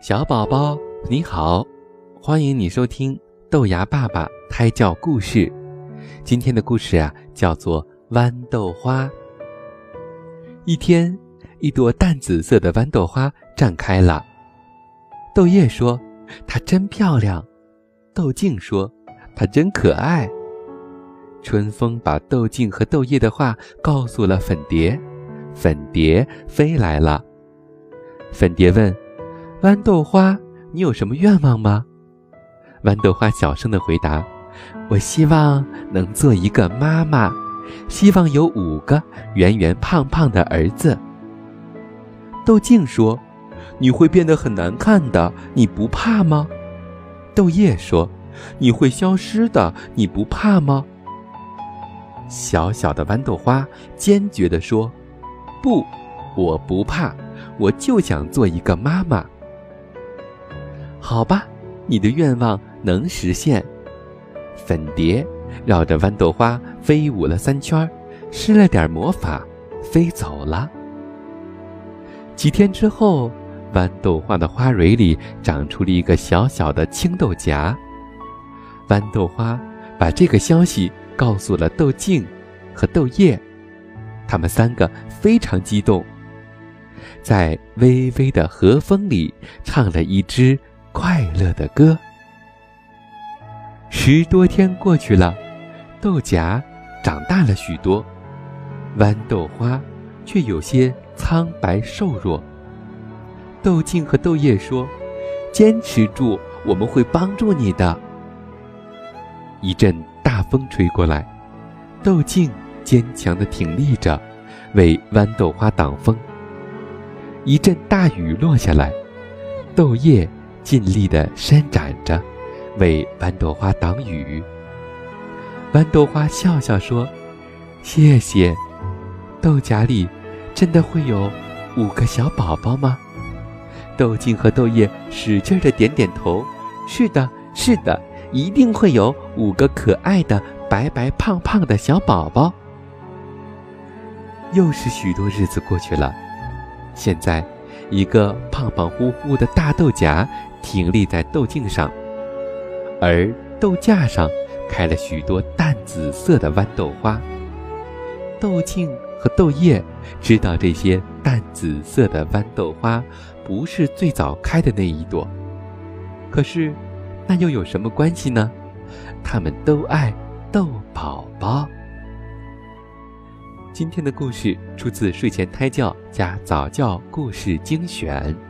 小宝宝你好，欢迎你收听豆芽爸爸胎教故事。今天的故事啊，叫做豌豆花。一天，一朵淡紫色的豌豆花绽开了。豆叶说：“它真漂亮。”豆茎说：“它真可爱。”春风把豆茎和豆叶的话告诉了粉蝶，粉蝶飞来了。粉蝶问。豌豆花，你有什么愿望吗？豌豆花小声的回答：“我希望能做一个妈妈，希望有五个圆圆胖胖的儿子。”豆茎说：“你会变得很难看的，你不怕吗？”豆叶说：“你会消失的，你不怕吗？”小小的豌豆花坚决地说：“不，我不怕，我就想做一个妈妈。”好吧，你的愿望能实现。粉蝶绕着豌豆花飞舞了三圈，施了点魔法，飞走了。几天之后，豌豆花的花蕊里长出了一个小小的青豆荚。豌豆花把这个消息告诉了豆茎和豆叶，他们三个非常激动，在微微的和风里唱了一支。快乐的歌。十多天过去了，豆荚长大了许多，豌豆花却有些苍白瘦弱。豆茎和豆叶说：“坚持住，我们会帮助你的。”一阵大风吹过来，豆茎坚强地挺立着，为豌豆花挡风。一阵大雨落下来，豆叶。尽力地伸展着，为豌豆花挡雨。豌豆花笑笑说：“谢谢。”豆荚里真的会有五个小宝宝吗？豆茎和豆叶使劲地点点头：“是的，是的，一定会有五个可爱的白白胖胖的小宝宝。”又是许多日子过去了，现在，一个胖胖乎乎的大豆荚。挺立在豆茎上，而豆架上开了许多淡紫色的豌豆花。豆茎和豆叶知道这些淡紫色的豌豆花不是最早开的那一朵，可是那又有什么关系呢？他们都爱今天的故事出自睡前胎教加早教故事精选。